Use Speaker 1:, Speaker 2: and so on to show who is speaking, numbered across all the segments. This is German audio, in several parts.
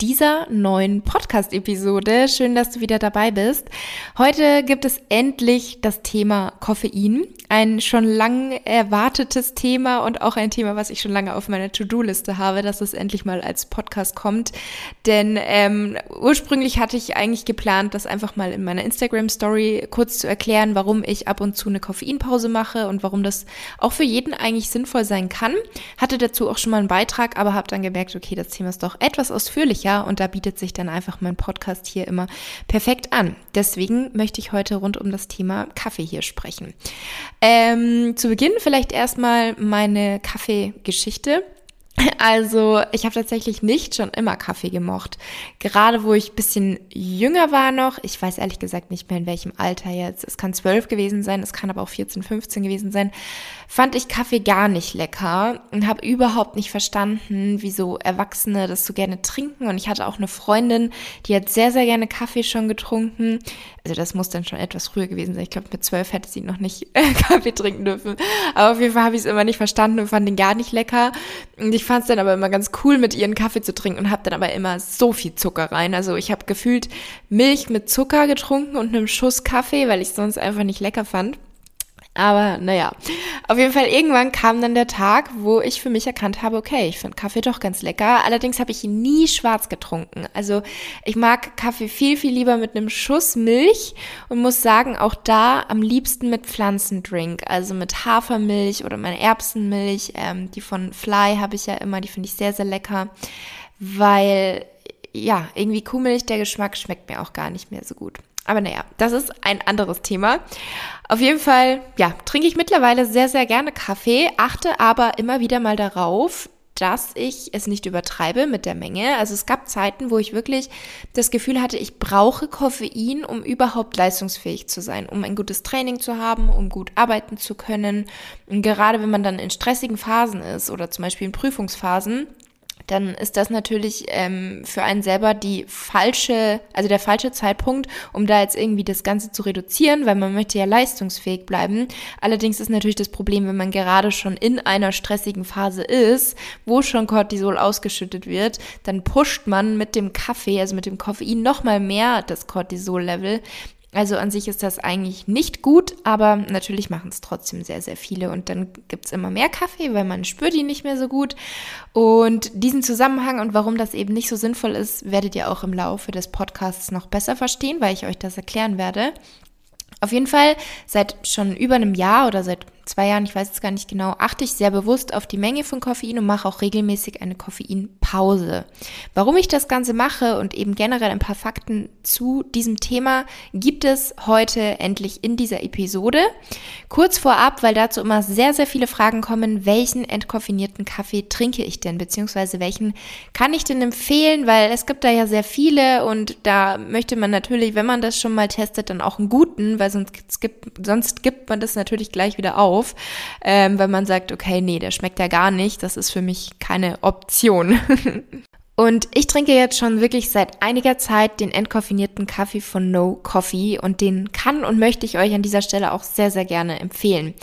Speaker 1: dieser neuen Podcast-Episode. Schön, dass du wieder dabei bist. Heute gibt es endlich das Thema Koffein. Ein schon lang erwartetes Thema und auch ein Thema, was ich schon lange auf meiner To-Do-Liste habe, dass es endlich mal als Podcast kommt. Denn ähm, ursprünglich hatte ich eigentlich geplant, das einfach mal in meiner Instagram-Story kurz zu erklären, warum ich ab und zu eine Koffeinpause mache und warum das auch für jeden eigentlich sinnvoll sein kann. Hatte dazu auch schon mal einen Beitrag, aber habe dann gemerkt, okay, das Thema ist doch etwas ausführlicher ja, und da bietet sich dann einfach mein Podcast hier immer perfekt an. Deswegen möchte ich heute rund um das Thema Kaffee hier sprechen. Ähm, zu Beginn vielleicht erstmal meine Kaffeegeschichte. Also ich habe tatsächlich nicht schon immer Kaffee gemocht. Gerade wo ich bisschen jünger war noch, ich weiß ehrlich gesagt nicht mehr in welchem Alter jetzt, es kann zwölf gewesen sein, es kann aber auch 14, 15 gewesen sein, fand ich Kaffee gar nicht lecker und habe überhaupt nicht verstanden, wieso Erwachsene das so gerne trinken. Und ich hatte auch eine Freundin, die hat sehr, sehr gerne Kaffee schon getrunken. Also das muss dann schon etwas früher gewesen sein. Ich glaube, mit zwölf hätte sie noch nicht Kaffee trinken dürfen. Aber auf jeden Fall habe ich es immer nicht verstanden und fand den gar nicht lecker. Und ich fand es dann aber immer ganz cool, mit ihren Kaffee zu trinken und habe dann aber immer so viel Zucker rein. Also ich habe gefühlt Milch mit Zucker getrunken und einem Schuss Kaffee, weil ich es sonst einfach nicht lecker fand. Aber naja, auf jeden Fall irgendwann kam dann der Tag, wo ich für mich erkannt habe, okay, ich finde Kaffee doch ganz lecker. Allerdings habe ich ihn nie schwarz getrunken. Also ich mag Kaffee viel, viel lieber mit einem Schuss Milch und muss sagen, auch da am liebsten mit Pflanzendrink. Also mit Hafermilch oder meine Erbsenmilch. Ähm, die von Fly habe ich ja immer, die finde ich sehr, sehr lecker. Weil ja, irgendwie Kuhmilch, der Geschmack schmeckt mir auch gar nicht mehr so gut. Aber naja, das ist ein anderes Thema. Auf jeden Fall, ja, trinke ich mittlerweile sehr, sehr gerne Kaffee, achte aber immer wieder mal darauf, dass ich es nicht übertreibe mit der Menge. Also es gab Zeiten, wo ich wirklich das Gefühl hatte, ich brauche Koffein, um überhaupt leistungsfähig zu sein, um ein gutes Training zu haben, um gut arbeiten zu können. Und gerade wenn man dann in stressigen Phasen ist oder zum Beispiel in Prüfungsphasen, dann ist das natürlich ähm, für einen selber die falsche, also der falsche Zeitpunkt, um da jetzt irgendwie das Ganze zu reduzieren, weil man möchte ja leistungsfähig bleiben. Allerdings ist natürlich das Problem, wenn man gerade schon in einer stressigen Phase ist, wo schon Cortisol ausgeschüttet wird, dann pusht man mit dem Kaffee, also mit dem Koffein nochmal mehr das Cortisol-Level. Also an sich ist das eigentlich nicht gut, aber natürlich machen es trotzdem sehr, sehr viele. Und dann gibt's immer mehr Kaffee, weil man spürt ihn nicht mehr so gut. Und diesen Zusammenhang und warum das eben nicht so sinnvoll ist, werdet ihr auch im Laufe des Podcasts noch besser verstehen, weil ich euch das erklären werde. Auf jeden Fall seit schon über einem Jahr oder seit zwei Jahren, ich weiß jetzt gar nicht genau, achte ich sehr bewusst auf die Menge von Koffein und mache auch regelmäßig eine Koffeinpause. Warum ich das Ganze mache und eben generell ein paar Fakten zu diesem Thema gibt es heute endlich in dieser Episode. Kurz vorab, weil dazu immer sehr, sehr viele Fragen kommen, welchen entkoffinierten Kaffee trinke ich denn, beziehungsweise welchen kann ich denn empfehlen, weil es gibt da ja sehr viele und da möchte man natürlich, wenn man das schon mal testet, dann auch einen guten, weil sonst gibt, sonst gibt man das natürlich gleich wieder auf auf, ähm, weil man sagt, okay, nee, der schmeckt ja gar nicht, das ist für mich keine Option. Und ich trinke jetzt schon wirklich seit einiger Zeit den entkoffinierten Kaffee von No Coffee und den kann und möchte ich euch an dieser Stelle auch sehr, sehr gerne empfehlen.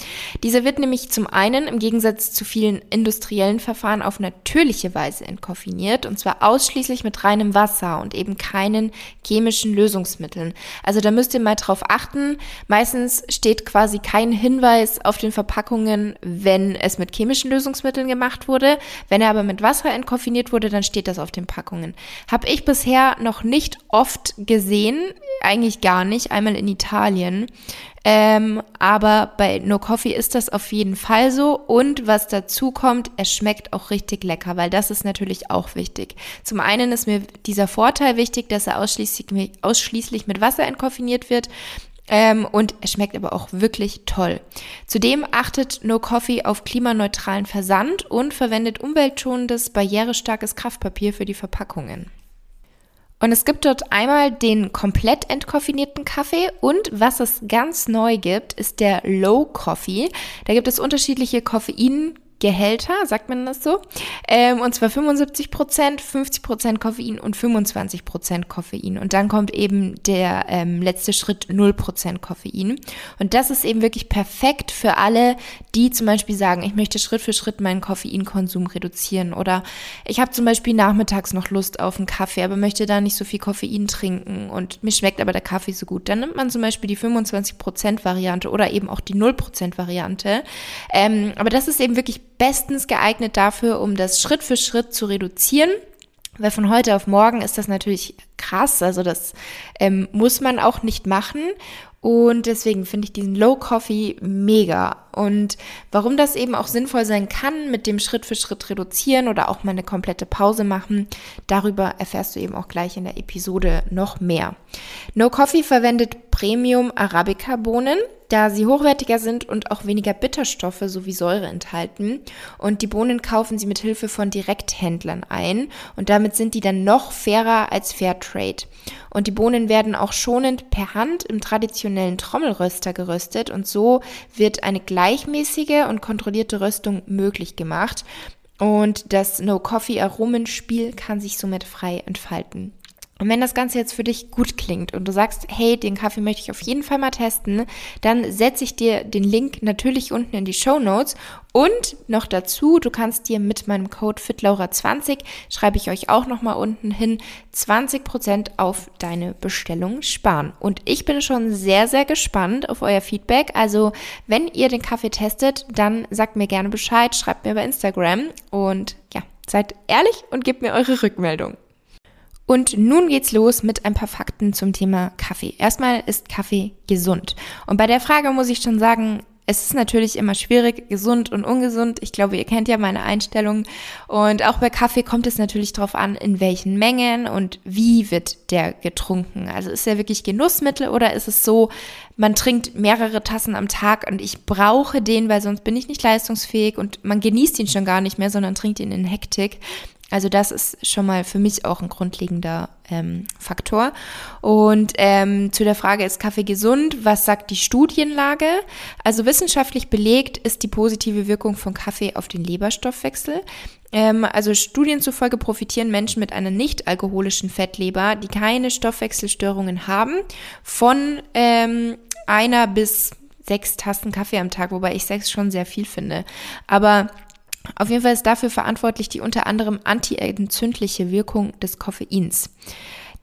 Speaker 1: Dieser wird nämlich zum einen im Gegensatz zu vielen industriellen Verfahren auf natürliche Weise entkoffiniert und zwar ausschließlich mit reinem Wasser und eben keinen chemischen Lösungsmitteln. Also da müsst ihr mal drauf achten. Meistens steht quasi kein Hinweis auf den Verpackungen, wenn es mit chemischen Lösungsmitteln gemacht wurde. Wenn er aber mit Wasser entkoffiniert wurde, dann steht das auf auf den Packungen. Habe ich bisher noch nicht oft gesehen, eigentlich gar nicht, einmal in Italien. Ähm, aber bei No Coffee ist das auf jeden Fall so. Und was dazu kommt, es schmeckt auch richtig lecker, weil das ist natürlich auch wichtig. Zum einen ist mir dieser Vorteil wichtig, dass er ausschließlich, ausschließlich mit Wasser entkoffiniert wird. Ähm, und es schmeckt aber auch wirklich toll. Zudem achtet No Coffee auf klimaneutralen Versand und verwendet umweltschonendes, barrierestarkes Kraftpapier für die Verpackungen. Und es gibt dort einmal den komplett entkoffinierten Kaffee und was es ganz neu gibt, ist der Low Coffee. Da gibt es unterschiedliche Koffein Gehälter, sagt man das so? Ähm, und zwar 75 Prozent, 50 Prozent Koffein und 25 Prozent Koffein. Und dann kommt eben der ähm, letzte Schritt 0 Prozent Koffein. Und das ist eben wirklich perfekt für alle, die zum Beispiel sagen, ich möchte Schritt für Schritt meinen Koffeinkonsum reduzieren. Oder ich habe zum Beispiel nachmittags noch Lust auf einen Kaffee, aber möchte da nicht so viel Koffein trinken und mir schmeckt aber der Kaffee so gut. Dann nimmt man zum Beispiel die 25 Prozent Variante oder eben auch die 0 Prozent Variante. Ähm, aber das ist eben wirklich bestens geeignet dafür, um das Schritt für Schritt zu reduzieren. Weil von heute auf morgen ist das natürlich krass. Also das ähm, muss man auch nicht machen. Und deswegen finde ich diesen Low Coffee mega. Und warum das eben auch sinnvoll sein kann, mit dem Schritt für Schritt reduzieren oder auch mal eine komplette Pause machen, darüber erfährst du eben auch gleich in der Episode noch mehr. No Coffee verwendet Premium Arabica Bohnen da sie hochwertiger sind und auch weniger Bitterstoffe sowie Säure enthalten. Und die Bohnen kaufen sie mit Hilfe von Direkthändlern ein und damit sind die dann noch fairer als Fairtrade. Und die Bohnen werden auch schonend per Hand im traditionellen Trommelröster geröstet und so wird eine gleichmäßige und kontrollierte Röstung möglich gemacht. Und das No-Coffee-Aromenspiel kann sich somit frei entfalten. Und wenn das Ganze jetzt für dich gut klingt und du sagst, hey, den Kaffee möchte ich auf jeden Fall mal testen, dann setze ich dir den Link natürlich unten in die Show Notes und noch dazu, du kannst dir mit meinem Code FitLaura20, schreibe ich euch auch nochmal unten hin, 20% auf deine Bestellung sparen. Und ich bin schon sehr, sehr gespannt auf euer Feedback. Also, wenn ihr den Kaffee testet, dann sagt mir gerne Bescheid, schreibt mir bei Instagram und ja, seid ehrlich und gebt mir eure Rückmeldung. Und nun geht's los mit ein paar Fakten zum Thema Kaffee. Erstmal ist Kaffee gesund. Und bei der Frage muss ich schon sagen, es ist natürlich immer schwierig, gesund und ungesund. Ich glaube, ihr kennt ja meine Einstellung. Und auch bei Kaffee kommt es natürlich darauf an, in welchen Mengen und wie wird der getrunken. Also ist er wirklich Genussmittel oder ist es so, man trinkt mehrere Tassen am Tag und ich brauche den, weil sonst bin ich nicht leistungsfähig und man genießt ihn schon gar nicht mehr, sondern trinkt ihn in Hektik. Also das ist schon mal für mich auch ein grundlegender ähm, Faktor. Und ähm, zu der Frage, ist Kaffee gesund? Was sagt die Studienlage? Also wissenschaftlich belegt ist die positive Wirkung von Kaffee auf den Leberstoffwechsel. Ähm, also Studien zufolge profitieren Menschen mit einer nicht alkoholischen Fettleber, die keine Stoffwechselstörungen haben, von ähm, einer bis sechs Tassen Kaffee am Tag, wobei ich sechs schon sehr viel finde. Aber auf jeden Fall ist dafür verantwortlich die unter anderem antientzündliche Wirkung des Koffeins.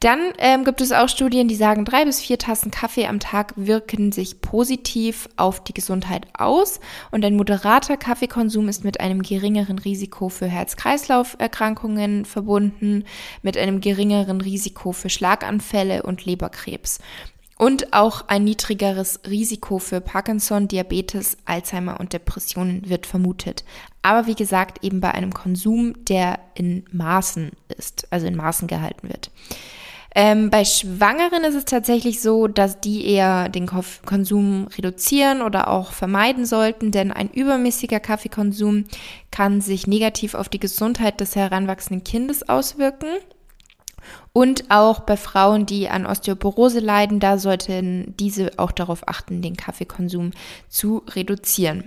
Speaker 1: Dann ähm, gibt es auch Studien, die sagen, drei bis vier Tassen Kaffee am Tag wirken sich positiv auf die Gesundheit aus und ein moderater Kaffeekonsum ist mit einem geringeren Risiko für Herz-Kreislauf-Erkrankungen verbunden, mit einem geringeren Risiko für Schlaganfälle und Leberkrebs und auch ein niedrigeres Risiko für Parkinson, Diabetes, Alzheimer und Depressionen wird vermutet. Aber wie gesagt, eben bei einem Konsum, der in Maßen ist, also in Maßen gehalten wird. Ähm, bei Schwangeren ist es tatsächlich so, dass die eher den Konsum reduzieren oder auch vermeiden sollten, denn ein übermäßiger Kaffeekonsum kann sich negativ auf die Gesundheit des heranwachsenden Kindes auswirken. Und auch bei Frauen, die an Osteoporose leiden, da sollten diese auch darauf achten, den Kaffeekonsum zu reduzieren.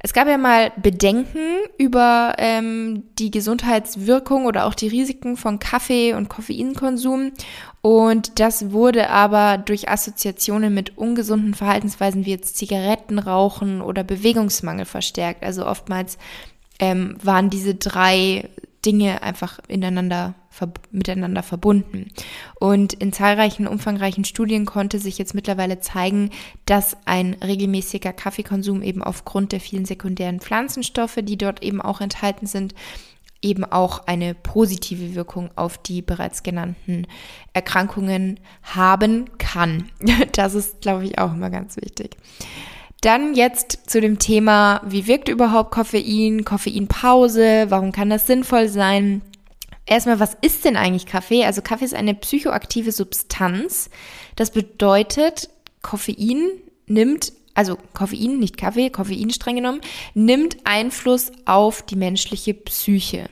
Speaker 1: Es gab ja mal Bedenken über ähm, die Gesundheitswirkung oder auch die Risiken von Kaffee und Koffeinkonsum. Und das wurde aber durch Assoziationen mit ungesunden Verhaltensweisen wie jetzt Zigarettenrauchen oder Bewegungsmangel verstärkt. Also oftmals ähm, waren diese drei Dinge einfach ineinander miteinander verbunden. Und in zahlreichen umfangreichen Studien konnte sich jetzt mittlerweile zeigen, dass ein regelmäßiger Kaffeekonsum eben aufgrund der vielen sekundären Pflanzenstoffe, die dort eben auch enthalten sind, eben auch eine positive Wirkung auf die bereits genannten Erkrankungen haben kann. Das ist, glaube ich, auch immer ganz wichtig. Dann jetzt zu dem Thema, wie wirkt überhaupt Koffein, Koffeinpause, warum kann das sinnvoll sein? Erstmal, was ist denn eigentlich Kaffee? Also Kaffee ist eine psychoaktive Substanz. Das bedeutet, Koffein nimmt also Koffein, nicht Kaffee, Koffein streng genommen, nimmt Einfluss auf die menschliche Psyche.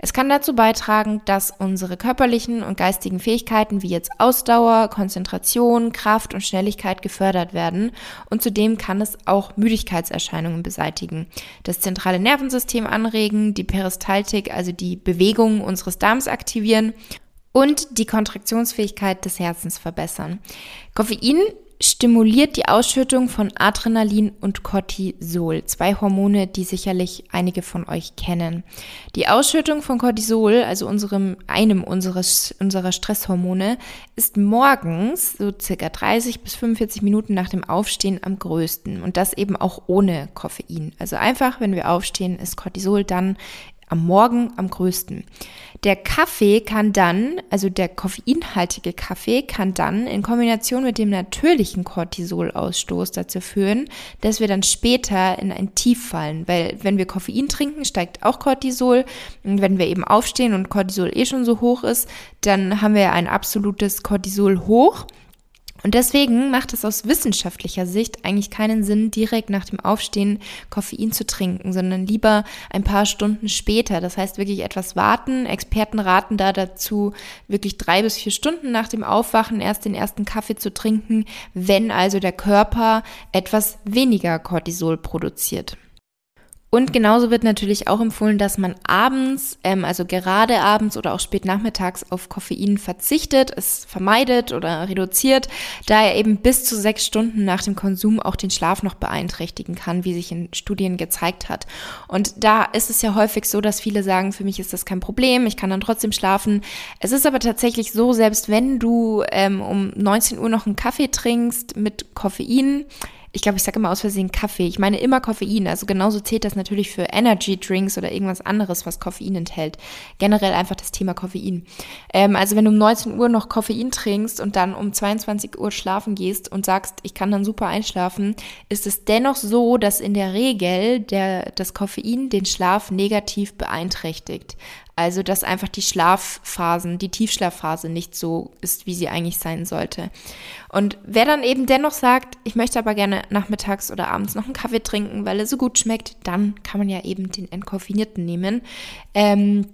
Speaker 1: Es kann dazu beitragen, dass unsere körperlichen und geistigen Fähigkeiten wie jetzt Ausdauer, Konzentration, Kraft und Schnelligkeit gefördert werden und zudem kann es auch Müdigkeitserscheinungen beseitigen, das zentrale Nervensystem anregen, die Peristaltik, also die Bewegung unseres Darms aktivieren und die Kontraktionsfähigkeit des Herzens verbessern. Koffein stimuliert die Ausschüttung von Adrenalin und Cortisol, zwei Hormone, die sicherlich einige von euch kennen. Die Ausschüttung von Cortisol, also unserem, einem unseres, unserer Stresshormone, ist morgens so circa 30 bis 45 Minuten nach dem Aufstehen am größten und das eben auch ohne Koffein. Also einfach, wenn wir aufstehen, ist Cortisol dann am Morgen am größten. Der Kaffee kann dann, also der koffeinhaltige Kaffee kann dann in Kombination mit dem natürlichen Cortisolausstoß dazu führen, dass wir dann später in ein Tief fallen, weil wenn wir Koffein trinken, steigt auch Cortisol. Und wenn wir eben aufstehen und Cortisol eh schon so hoch ist, dann haben wir ein absolutes Cortisol hoch und deswegen macht es aus wissenschaftlicher Sicht eigentlich keinen Sinn, direkt nach dem Aufstehen Koffein zu trinken, sondern lieber ein paar Stunden später. Das heißt wirklich etwas warten. Experten raten da dazu, wirklich drei bis vier Stunden nach dem Aufwachen erst den ersten Kaffee zu trinken, wenn also der Körper etwas weniger Cortisol produziert. Und genauso wird natürlich auch empfohlen, dass man abends, ähm, also gerade abends oder auch spät nachmittags auf Koffein verzichtet, es vermeidet oder reduziert, da er eben bis zu sechs Stunden nach dem Konsum auch den Schlaf noch beeinträchtigen kann, wie sich in Studien gezeigt hat. Und da ist es ja häufig so, dass viele sagen, für mich ist das kein Problem, ich kann dann trotzdem schlafen. Es ist aber tatsächlich so, selbst wenn du ähm, um 19 Uhr noch einen Kaffee trinkst mit Koffein, ich glaube, ich sage immer aus Versehen Kaffee. Ich meine immer Koffein. Also genauso zählt das natürlich für Energy Drinks oder irgendwas anderes, was Koffein enthält. Generell einfach das Thema Koffein. Ähm, also wenn du um 19 Uhr noch Koffein trinkst und dann um 22 Uhr schlafen gehst und sagst, ich kann dann super einschlafen, ist es dennoch so, dass in der Regel der, das Koffein den Schlaf negativ beeinträchtigt. Also, dass einfach die Schlafphasen, die Tiefschlafphase nicht so ist, wie sie eigentlich sein sollte. Und wer dann eben dennoch sagt, ich möchte aber gerne nachmittags oder abends noch einen Kaffee trinken, weil er so gut schmeckt, dann kann man ja eben den entkoffinierten nehmen. Ähm,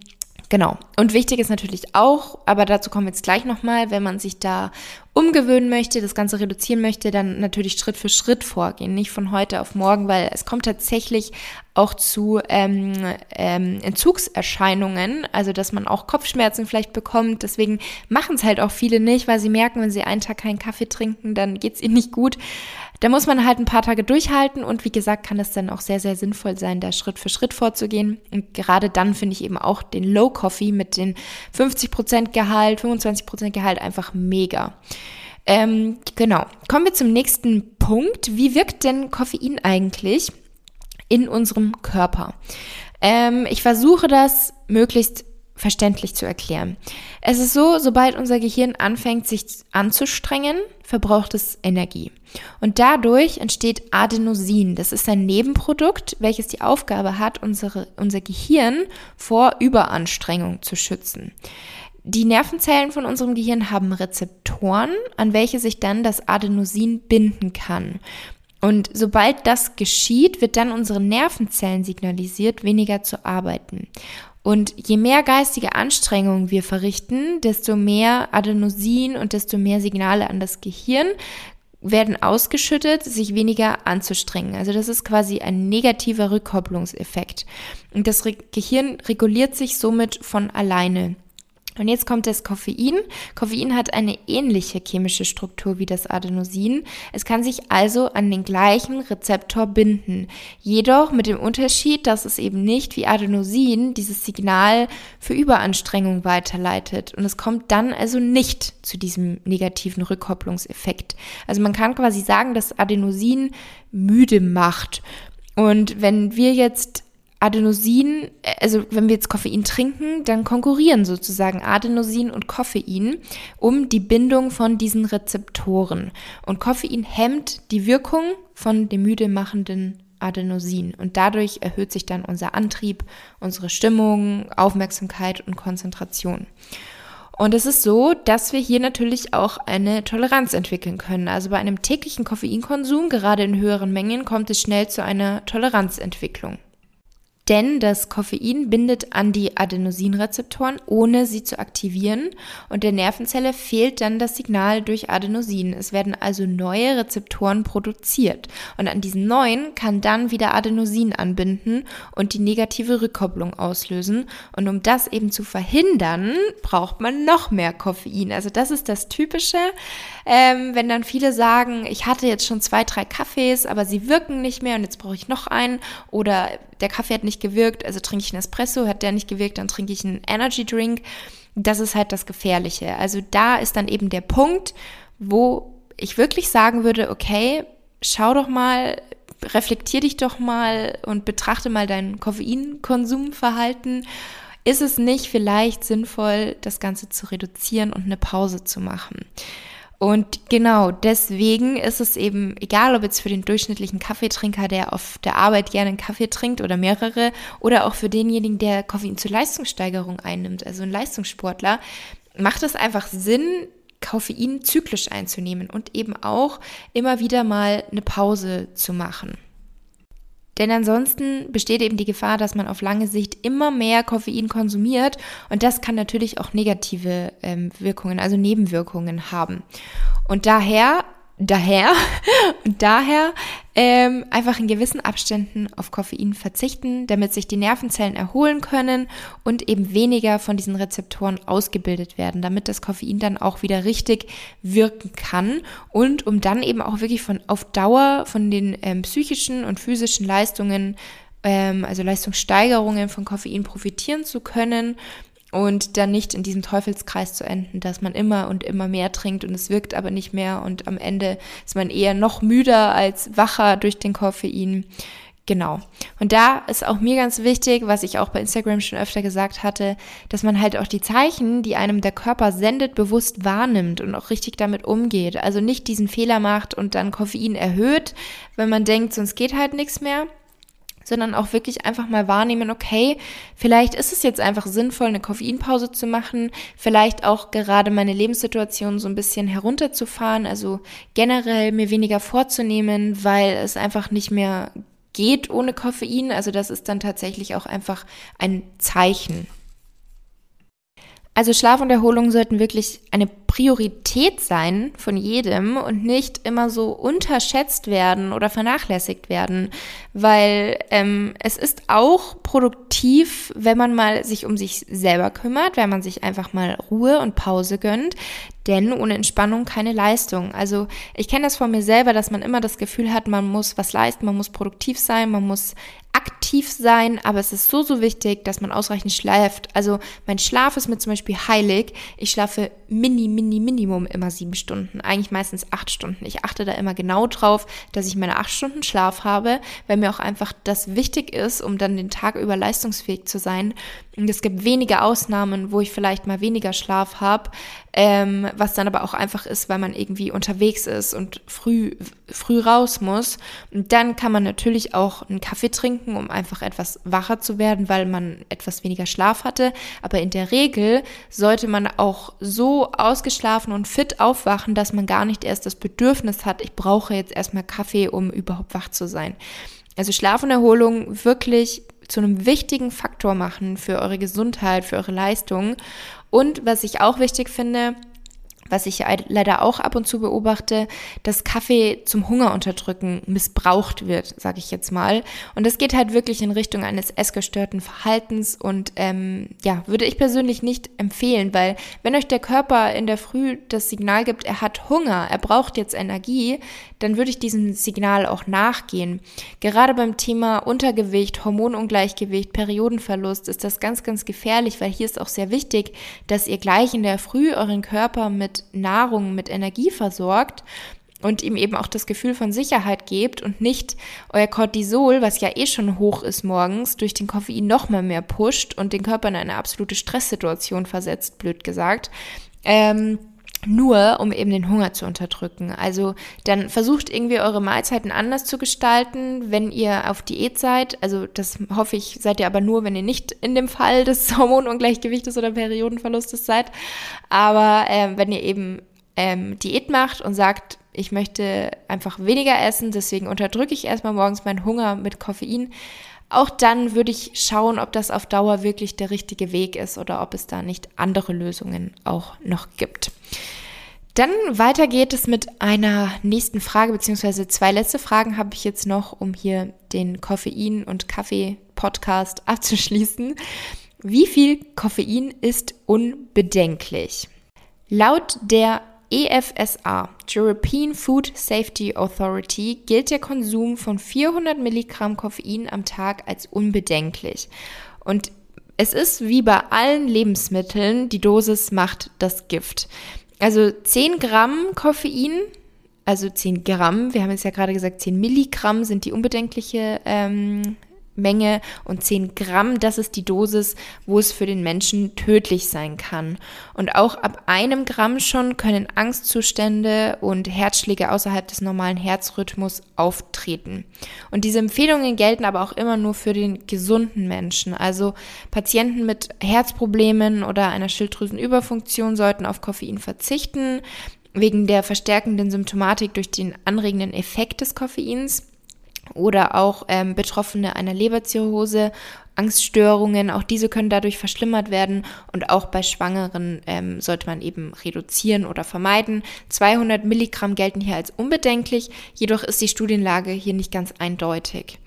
Speaker 1: Genau. Und wichtig ist natürlich auch, aber dazu kommen wir jetzt gleich nochmal, wenn man sich da umgewöhnen möchte, das Ganze reduzieren möchte, dann natürlich Schritt für Schritt vorgehen, nicht von heute auf morgen, weil es kommt tatsächlich auch zu ähm, ähm, Entzugserscheinungen, also dass man auch Kopfschmerzen vielleicht bekommt. Deswegen machen es halt auch viele nicht, weil sie merken, wenn sie einen Tag keinen Kaffee trinken, dann geht es ihnen nicht gut. Da muss man halt ein paar Tage durchhalten und wie gesagt, kann es dann auch sehr, sehr sinnvoll sein, da Schritt für Schritt vorzugehen. Und gerade dann finde ich eben auch den Low Coffee mit den 50% Gehalt, 25% Gehalt einfach mega. Ähm, genau. Kommen wir zum nächsten Punkt. Wie wirkt denn Koffein eigentlich in unserem Körper? Ähm, ich versuche das möglichst verständlich zu erklären. Es ist so, sobald unser Gehirn anfängt, sich anzustrengen, verbraucht es Energie. Und dadurch entsteht Adenosin. Das ist ein Nebenprodukt, welches die Aufgabe hat, unsere, unser Gehirn vor Überanstrengung zu schützen. Die Nervenzellen von unserem Gehirn haben Rezeptoren, an welche sich dann das Adenosin binden kann. Und sobald das geschieht, wird dann unseren Nervenzellen signalisiert, weniger zu arbeiten. Und je mehr geistige Anstrengungen wir verrichten, desto mehr Adenosin und desto mehr Signale an das Gehirn werden ausgeschüttet, sich weniger anzustrengen. Also das ist quasi ein negativer Rückkopplungseffekt. Und das Gehirn reguliert sich somit von alleine. Und jetzt kommt das Koffein. Koffein hat eine ähnliche chemische Struktur wie das Adenosin. Es kann sich also an den gleichen Rezeptor binden. Jedoch mit dem Unterschied, dass es eben nicht wie Adenosin dieses Signal für Überanstrengung weiterleitet. Und es kommt dann also nicht zu diesem negativen Rückkopplungseffekt. Also man kann quasi sagen, dass Adenosin müde macht. Und wenn wir jetzt Adenosin, also wenn wir jetzt Koffein trinken, dann konkurrieren sozusagen Adenosin und Koffein um die Bindung von diesen Rezeptoren. Und Koffein hemmt die Wirkung von dem müde machenden Adenosin. Und dadurch erhöht sich dann unser Antrieb, unsere Stimmung, Aufmerksamkeit und Konzentration. Und es ist so, dass wir hier natürlich auch eine Toleranz entwickeln können. Also bei einem täglichen Koffeinkonsum, gerade in höheren Mengen, kommt es schnell zu einer Toleranzentwicklung. Denn das Koffein bindet an die Adenosinrezeptoren, ohne sie zu aktivieren. Und der Nervenzelle fehlt dann das Signal durch Adenosin. Es werden also neue Rezeptoren produziert. Und an diesen neuen kann dann wieder Adenosin anbinden und die negative Rückkopplung auslösen. Und um das eben zu verhindern, braucht man noch mehr Koffein. Also das ist das Typische, ähm, wenn dann viele sagen, ich hatte jetzt schon zwei, drei Kaffees, aber sie wirken nicht mehr und jetzt brauche ich noch einen. Oder der Kaffee hat nicht gewirkt, also trinke ich einen Espresso, hat der nicht gewirkt, dann trinke ich einen Energy Drink. Das ist halt das Gefährliche. Also da ist dann eben der Punkt, wo ich wirklich sagen würde, okay, schau doch mal, reflektier dich doch mal und betrachte mal dein Koffeinkonsumverhalten. Ist es nicht vielleicht sinnvoll, das Ganze zu reduzieren und eine Pause zu machen? Und genau deswegen ist es eben, egal ob jetzt für den durchschnittlichen Kaffeetrinker, der auf der Arbeit gerne einen Kaffee trinkt oder mehrere, oder auch für denjenigen, der Koffein zur Leistungssteigerung einnimmt, also ein Leistungssportler, macht es einfach Sinn, Koffein zyklisch einzunehmen und eben auch immer wieder mal eine Pause zu machen. Denn ansonsten besteht eben die Gefahr, dass man auf lange Sicht immer mehr Koffein konsumiert und das kann natürlich auch negative ähm, Wirkungen, also Nebenwirkungen haben. Und daher daher und daher ähm, einfach in gewissen Abständen auf Koffein verzichten, damit sich die Nervenzellen erholen können und eben weniger von diesen Rezeptoren ausgebildet werden, damit das Koffein dann auch wieder richtig wirken kann und um dann eben auch wirklich von auf Dauer von den ähm, psychischen und physischen Leistungen ähm, also Leistungssteigerungen von Koffein profitieren zu können und dann nicht in diesem Teufelskreis zu enden, dass man immer und immer mehr trinkt und es wirkt aber nicht mehr und am Ende ist man eher noch müder als wacher durch den Koffein. Genau. Und da ist auch mir ganz wichtig, was ich auch bei Instagram schon öfter gesagt hatte, dass man halt auch die Zeichen, die einem der Körper sendet, bewusst wahrnimmt und auch richtig damit umgeht. Also nicht diesen Fehler macht und dann Koffein erhöht, wenn man denkt, sonst geht halt nichts mehr, sondern auch wirklich einfach mal wahrnehmen, okay, vielleicht ist es jetzt einfach sinnvoll, eine Koffeinpause zu machen, vielleicht auch gerade meine Lebenssituation so ein bisschen herunterzufahren, also generell mir weniger vorzunehmen, weil es einfach nicht mehr geht ohne Koffein. Also das ist dann tatsächlich auch einfach ein Zeichen. Also Schlaf und Erholung sollten wirklich eine Priorität sein von jedem und nicht immer so unterschätzt werden oder vernachlässigt werden, weil ähm, es ist auch produktiv, wenn man mal sich um sich selber kümmert, wenn man sich einfach mal Ruhe und Pause gönnt, denn ohne Entspannung keine Leistung. Also ich kenne das von mir selber, dass man immer das Gefühl hat, man muss was leisten, man muss produktiv sein, man muss aktiv sein, aber es ist so, so wichtig, dass man ausreichend schläft. Also mein Schlaf ist mir zum Beispiel heilig. Ich schlafe mini, mini, minimum immer sieben Stunden, eigentlich meistens acht Stunden. Ich achte da immer genau drauf, dass ich meine acht Stunden Schlaf habe, weil mir auch einfach das wichtig ist, um dann den Tag über leistungsfähig zu sein. Und es gibt wenige Ausnahmen, wo ich vielleicht mal weniger Schlaf habe, ähm, was dann aber auch einfach ist, weil man irgendwie unterwegs ist und früh, früh raus muss. Und dann kann man natürlich auch einen Kaffee trinken, um einfach etwas wacher zu werden, weil man etwas weniger Schlaf hatte. Aber in der Regel sollte man auch so ausgeschlafen und fit aufwachen, dass man gar nicht erst das Bedürfnis hat, ich brauche jetzt erstmal Kaffee, um überhaupt wach zu sein. Also Schlaf und Erholung wirklich zu einem wichtigen Faktor machen für eure Gesundheit, für eure Leistung. Und was ich auch wichtig finde, was ich leider auch ab und zu beobachte, dass Kaffee zum Hungerunterdrücken missbraucht wird, sage ich jetzt mal. Und das geht halt wirklich in Richtung eines essgestörten Verhaltens und ähm, ja, würde ich persönlich nicht empfehlen, weil wenn euch der Körper in der Früh das Signal gibt, er hat Hunger, er braucht jetzt Energie, dann würde ich diesem Signal auch nachgehen. Gerade beim Thema Untergewicht, Hormonungleichgewicht, Periodenverlust ist das ganz, ganz gefährlich, weil hier ist auch sehr wichtig, dass ihr gleich in der Früh euren Körper mit Nahrung, mit Energie versorgt und ihm eben auch das Gefühl von Sicherheit gebt und nicht euer Cortisol, was ja eh schon hoch ist morgens, durch den Koffein noch mal mehr pusht und den Körper in eine absolute Stresssituation versetzt, blöd gesagt. Ähm, nur um eben den Hunger zu unterdrücken. Also dann versucht irgendwie eure Mahlzeiten anders zu gestalten, wenn ihr auf Diät seid. Also das hoffe ich, seid ihr aber nur, wenn ihr nicht in dem Fall des Hormonungleichgewichtes oder Periodenverlustes seid. Aber ähm, wenn ihr eben ähm, Diät macht und sagt, ich möchte einfach weniger essen, deswegen unterdrücke ich erstmal morgens meinen Hunger mit Koffein, auch dann würde ich schauen, ob das auf Dauer wirklich der richtige Weg ist oder ob es da nicht andere Lösungen auch noch gibt. Dann weiter geht es mit einer nächsten Frage, beziehungsweise zwei letzte Fragen habe ich jetzt noch, um hier den Koffein- und Kaffee-Podcast abzuschließen. Wie viel Koffein ist unbedenklich? Laut der EFSA, European Food Safety Authority, gilt der Konsum von 400 Milligramm Koffein am Tag als unbedenklich. Und es ist wie bei allen Lebensmitteln, die Dosis macht das Gift. Also 10 Gramm Koffein, also 10 Gramm, wir haben jetzt ja gerade gesagt, 10 Milligramm sind die unbedenkliche ähm, Menge und 10 Gramm, das ist die Dosis, wo es für den Menschen tödlich sein kann. Und auch ab einem Gramm schon können Angstzustände und Herzschläge außerhalb des normalen Herzrhythmus auftreten. Und diese Empfehlungen gelten aber auch immer nur für den gesunden Menschen. Also Patienten mit Herzproblemen oder einer Schilddrüsenüberfunktion sollten auf Koffein verzichten, wegen der verstärkenden Symptomatik durch den anregenden Effekt des Koffeins oder auch ähm, Betroffene einer Leberzirrhose, Angststörungen, auch diese können dadurch verschlimmert werden und auch bei Schwangeren ähm, sollte man eben reduzieren oder vermeiden. 200 Milligramm gelten hier als unbedenklich, jedoch ist die Studienlage hier nicht ganz eindeutig.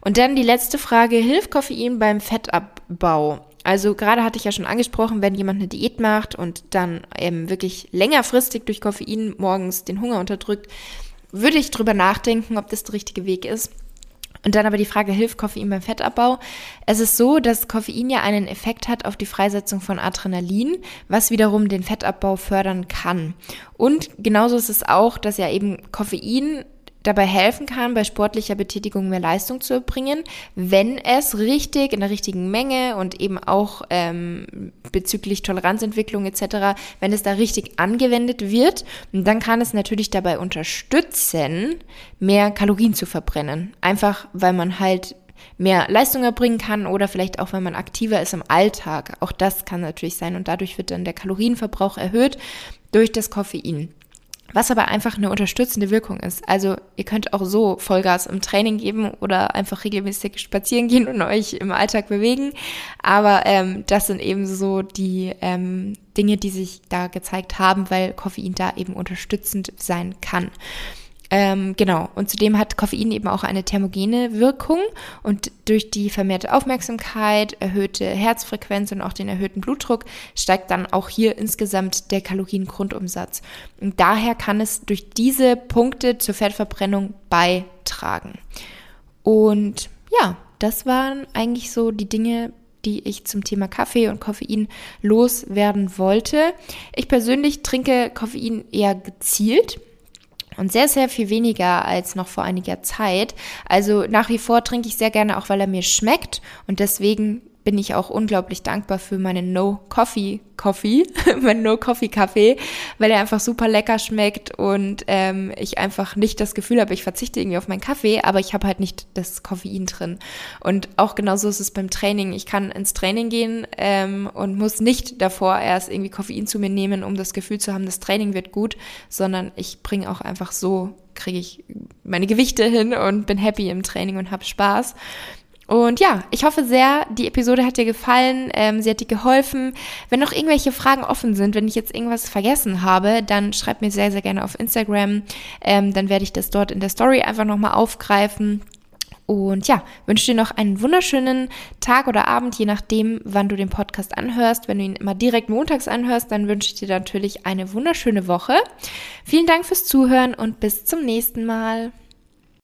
Speaker 1: Und dann die letzte Frage, hilft Koffein beim Fettabbau? Also gerade hatte ich ja schon angesprochen, wenn jemand eine Diät macht und dann ähm, wirklich längerfristig durch Koffein morgens den Hunger unterdrückt, würde ich drüber nachdenken, ob das der richtige Weg ist. Und dann aber die Frage, hilft Koffein beim Fettabbau? Es ist so, dass Koffein ja einen Effekt hat auf die Freisetzung von Adrenalin, was wiederum den Fettabbau fördern kann. Und genauso ist es auch, dass ja eben Koffein dabei helfen kann, bei sportlicher Betätigung mehr Leistung zu erbringen, wenn es richtig in der richtigen Menge und eben auch ähm, bezüglich Toleranzentwicklung etc., wenn es da richtig angewendet wird, dann kann es natürlich dabei unterstützen, mehr Kalorien zu verbrennen. Einfach weil man halt mehr Leistung erbringen kann oder vielleicht auch, wenn man aktiver ist im Alltag. Auch das kann natürlich sein und dadurch wird dann der Kalorienverbrauch erhöht durch das Koffein was aber einfach eine unterstützende Wirkung ist. Also ihr könnt auch so Vollgas im Training geben oder einfach regelmäßig spazieren gehen und euch im Alltag bewegen. Aber ähm, das sind eben so die ähm, Dinge, die sich da gezeigt haben, weil Koffein da eben unterstützend sein kann. Ähm, genau, und zudem hat Koffein eben auch eine thermogene Wirkung und durch die vermehrte Aufmerksamkeit, erhöhte Herzfrequenz und auch den erhöhten Blutdruck steigt dann auch hier insgesamt der Kaloriengrundumsatz. Und daher kann es durch diese Punkte zur Fettverbrennung beitragen. Und ja, das waren eigentlich so die Dinge, die ich zum Thema Kaffee und Koffein loswerden wollte. Ich persönlich trinke Koffein eher gezielt. Und sehr, sehr viel weniger als noch vor einiger Zeit. Also nach wie vor trinke ich sehr gerne, auch weil er mir schmeckt. Und deswegen bin ich auch unglaublich dankbar für meinen No Coffee Coffee, meinen No Coffee Kaffee, weil er einfach super lecker schmeckt und ähm, ich einfach nicht das Gefühl habe, ich verzichte irgendwie auf meinen Kaffee, aber ich habe halt nicht das Koffein drin. Und auch genauso ist es beim Training. Ich kann ins Training gehen ähm, und muss nicht davor erst irgendwie Koffein zu mir nehmen, um das Gefühl zu haben, das Training wird gut, sondern ich bringe auch einfach so kriege ich meine Gewichte hin und bin happy im Training und habe Spaß. Und ja, ich hoffe sehr, die Episode hat dir gefallen, ähm, sie hat dir geholfen. Wenn noch irgendwelche Fragen offen sind, wenn ich jetzt irgendwas vergessen habe, dann schreib mir sehr, sehr gerne auf Instagram. Ähm, dann werde ich das dort in der Story einfach nochmal aufgreifen. Und ja, wünsche dir noch einen wunderschönen Tag oder Abend, je nachdem, wann du den Podcast anhörst. Wenn du ihn immer direkt montags anhörst, dann wünsche ich dir natürlich eine wunderschöne Woche. Vielen Dank fürs Zuhören und bis zum nächsten Mal.